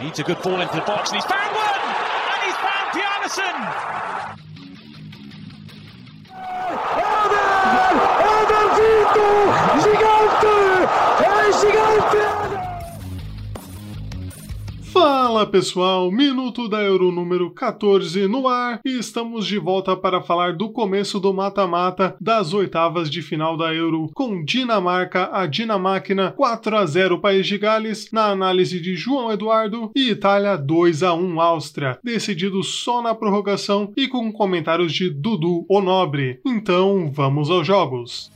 Needs a good ball into the box and he's found one! And he's found Bjarnason! Fala pessoal, minuto da Euro número 14 no ar e estamos de volta para falar do começo do mata-mata das oitavas de final da Euro com Dinamarca a Dinamáquina 4 a 0 País de Gales na análise de João Eduardo e Itália 2 a 1 Áustria, decidido só na prorrogação e com comentários de Dudu Onobre. Então, vamos aos jogos.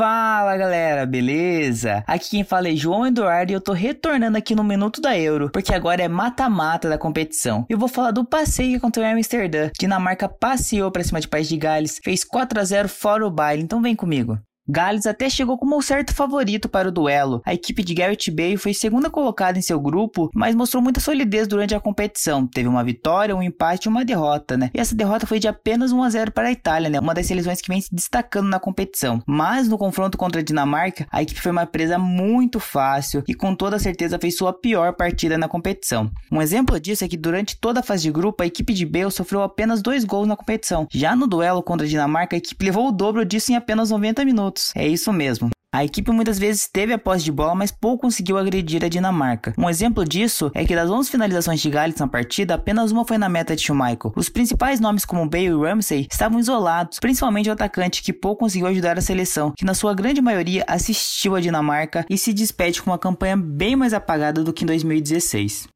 Fala galera, beleza? Aqui quem fala é João Eduardo e eu tô retornando aqui no Minuto da Euro, porque agora é mata-mata da competição. Eu vou falar do passeio que aconteceu em Amsterdã. Dinamarca passeou pra cima de País de Gales, fez 4 a 0 fora o baile, então vem comigo. Gales até chegou como um certo favorito para o duelo. A equipe de Garrett Bale foi segunda colocada em seu grupo, mas mostrou muita solidez durante a competição. Teve uma vitória, um empate e uma derrota, né? E essa derrota foi de apenas 1 a 0 para a Itália, né? Uma das seleções que vem se destacando na competição. Mas no confronto contra a Dinamarca, a equipe foi uma presa muito fácil e com toda certeza fez sua pior partida na competição. Um exemplo disso é que durante toda a fase de grupo, a equipe de Bale sofreu apenas dois gols na competição. Já no duelo contra a Dinamarca, a equipe levou o dobro disso em apenas 90 minutos minutos. É isso mesmo. A equipe muitas vezes teve a posse de bola, mas pouco conseguiu agredir a Dinamarca. Um exemplo disso é que das 11 finalizações de Gales na partida, apenas uma foi na meta de Schmeichel. Os principais nomes como Bale e Ramsey estavam isolados, principalmente o atacante que pouco conseguiu ajudar a seleção, que na sua grande maioria assistiu a Dinamarca e se despede com uma campanha bem mais apagada do que em 2016.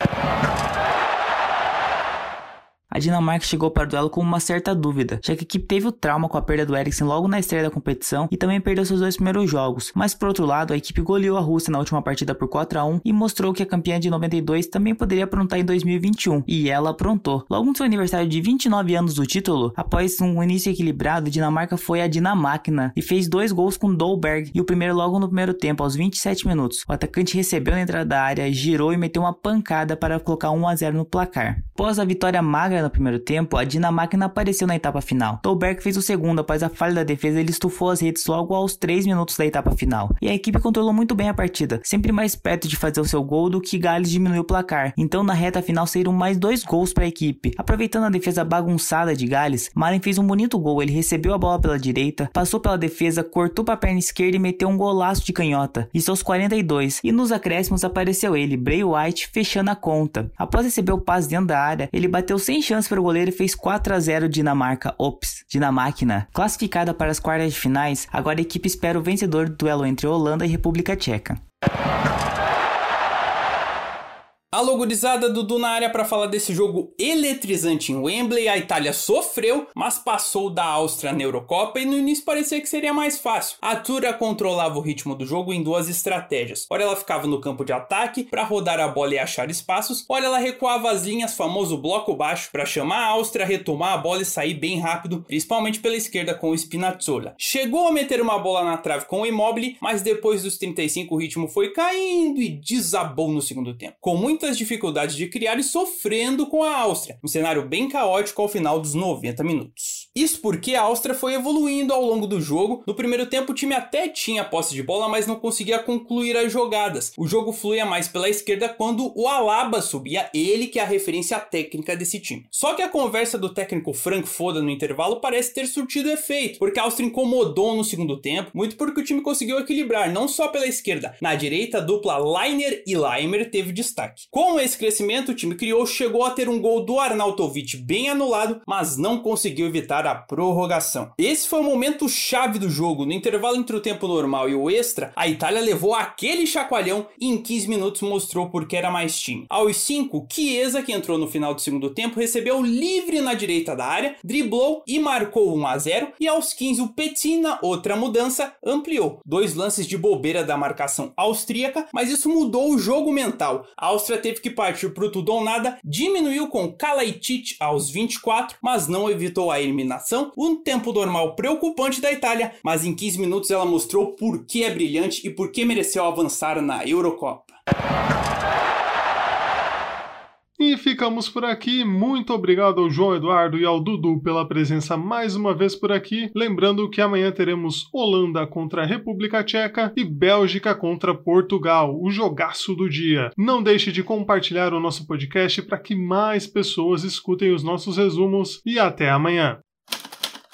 A Dinamarca chegou para o duelo com uma certa dúvida, já que a equipe teve o trauma com a perda do Eriksen logo na estreia da competição e também perdeu seus dois primeiros jogos. Mas por outro lado, a equipe goleou a Rússia na última partida por 4 a 1 e mostrou que a campeã de 92 também poderia aprontar em 2021, e ela aprontou. Logo no seu aniversário de 29 anos do título, após um início equilibrado, a Dinamarca foi a Dinamáquina e fez dois gols com Dolberg e o primeiro logo no primeiro tempo, aos 27 minutos. O atacante recebeu na entrada da área, girou e meteu uma pancada para colocar 1 a 0 no placar. Após a vitória magra no primeiro tempo, a Dinamarca não apareceu na etapa final. Dolberg fez o segundo, após a falha da defesa, ele estufou as redes logo aos 3 minutos da etapa final. E a equipe controlou muito bem a partida, sempre mais perto de fazer o seu gol do que Gales diminuiu o placar. Então, na reta final, saíram mais dois gols para a equipe. Aproveitando a defesa bagunçada de Gales, Malen fez um bonito gol. Ele recebeu a bola pela direita, passou pela defesa, cortou para a perna esquerda e meteu um golaço de canhota. Isso aos 42. E nos acréscimos apareceu ele, Bray White, fechando a conta. Após receber o passe dentro da área, ele bateu sem chance para o goleiro e fez 4 a 0 Dinamarca. Ops, Dinamáquina. Classificada para as quartas de finais, agora a equipe espera o vencedor do duelo entre Holanda e República Tcheca. Alô, gurizada, Dudu na área para falar desse jogo eletrizante em Wembley. A Itália sofreu, mas passou da Áustria na Eurocopa e no início parecia que seria mais fácil. A Tura controlava o ritmo do jogo em duas estratégias. Ora ela ficava no campo de ataque para rodar a bola e achar espaços, ora ela recuava as linhas, famoso bloco baixo, para chamar a Áustria, retomar a bola e sair bem rápido, principalmente pela esquerda com o Spinazzola. Chegou a meter uma bola na trave com o Immobile, mas depois dos 35 o ritmo foi caindo e desabou no segundo tempo. Com muita muitas dificuldades de criar e sofrendo com a Áustria, um cenário bem caótico ao final dos 90 minutos. Isso porque a Áustria foi evoluindo ao longo do jogo. No primeiro tempo, o time até tinha posse de bola, mas não conseguia concluir as jogadas. O jogo fluía mais pela esquerda quando o Alaba subia, ele que é a referência técnica desse time. Só que a conversa do técnico Frank Foda no intervalo parece ter surtido efeito, porque a Áustria incomodou no segundo tempo, muito porque o time conseguiu equilibrar, não só pela esquerda. Na direita, a dupla Leiner e Leimer teve destaque. Com esse crescimento, o time criou chegou a ter um gol do Arnautovic bem anulado, mas não conseguiu evitar a prorrogação. Esse foi o momento chave do jogo. No intervalo entre o tempo normal e o extra, a Itália levou aquele chacoalhão e em 15 minutos mostrou porque era mais time. Aos 5, Chiesa, que entrou no final do segundo tempo, recebeu livre na direita da área, driblou e marcou 1 a 0 e aos 15 o Petina, outra mudança, ampliou. Dois lances de bobeira da marcação austríaca, mas isso mudou o jogo mental. A Áustria teve que partir para o tudo ou nada, diminuiu com Kalaitic aos 24, mas não evitou a eliminação. Um tempo normal preocupante da Itália, mas em 15 minutos ela mostrou por que é brilhante e por que mereceu avançar na Eurocopa. E ficamos por aqui. Muito obrigado ao João Eduardo e ao Dudu pela presença mais uma vez por aqui. Lembrando que amanhã teremos Holanda contra a República Tcheca e Bélgica contra Portugal, o jogaço do dia. Não deixe de compartilhar o nosso podcast para que mais pessoas escutem os nossos resumos e até amanhã.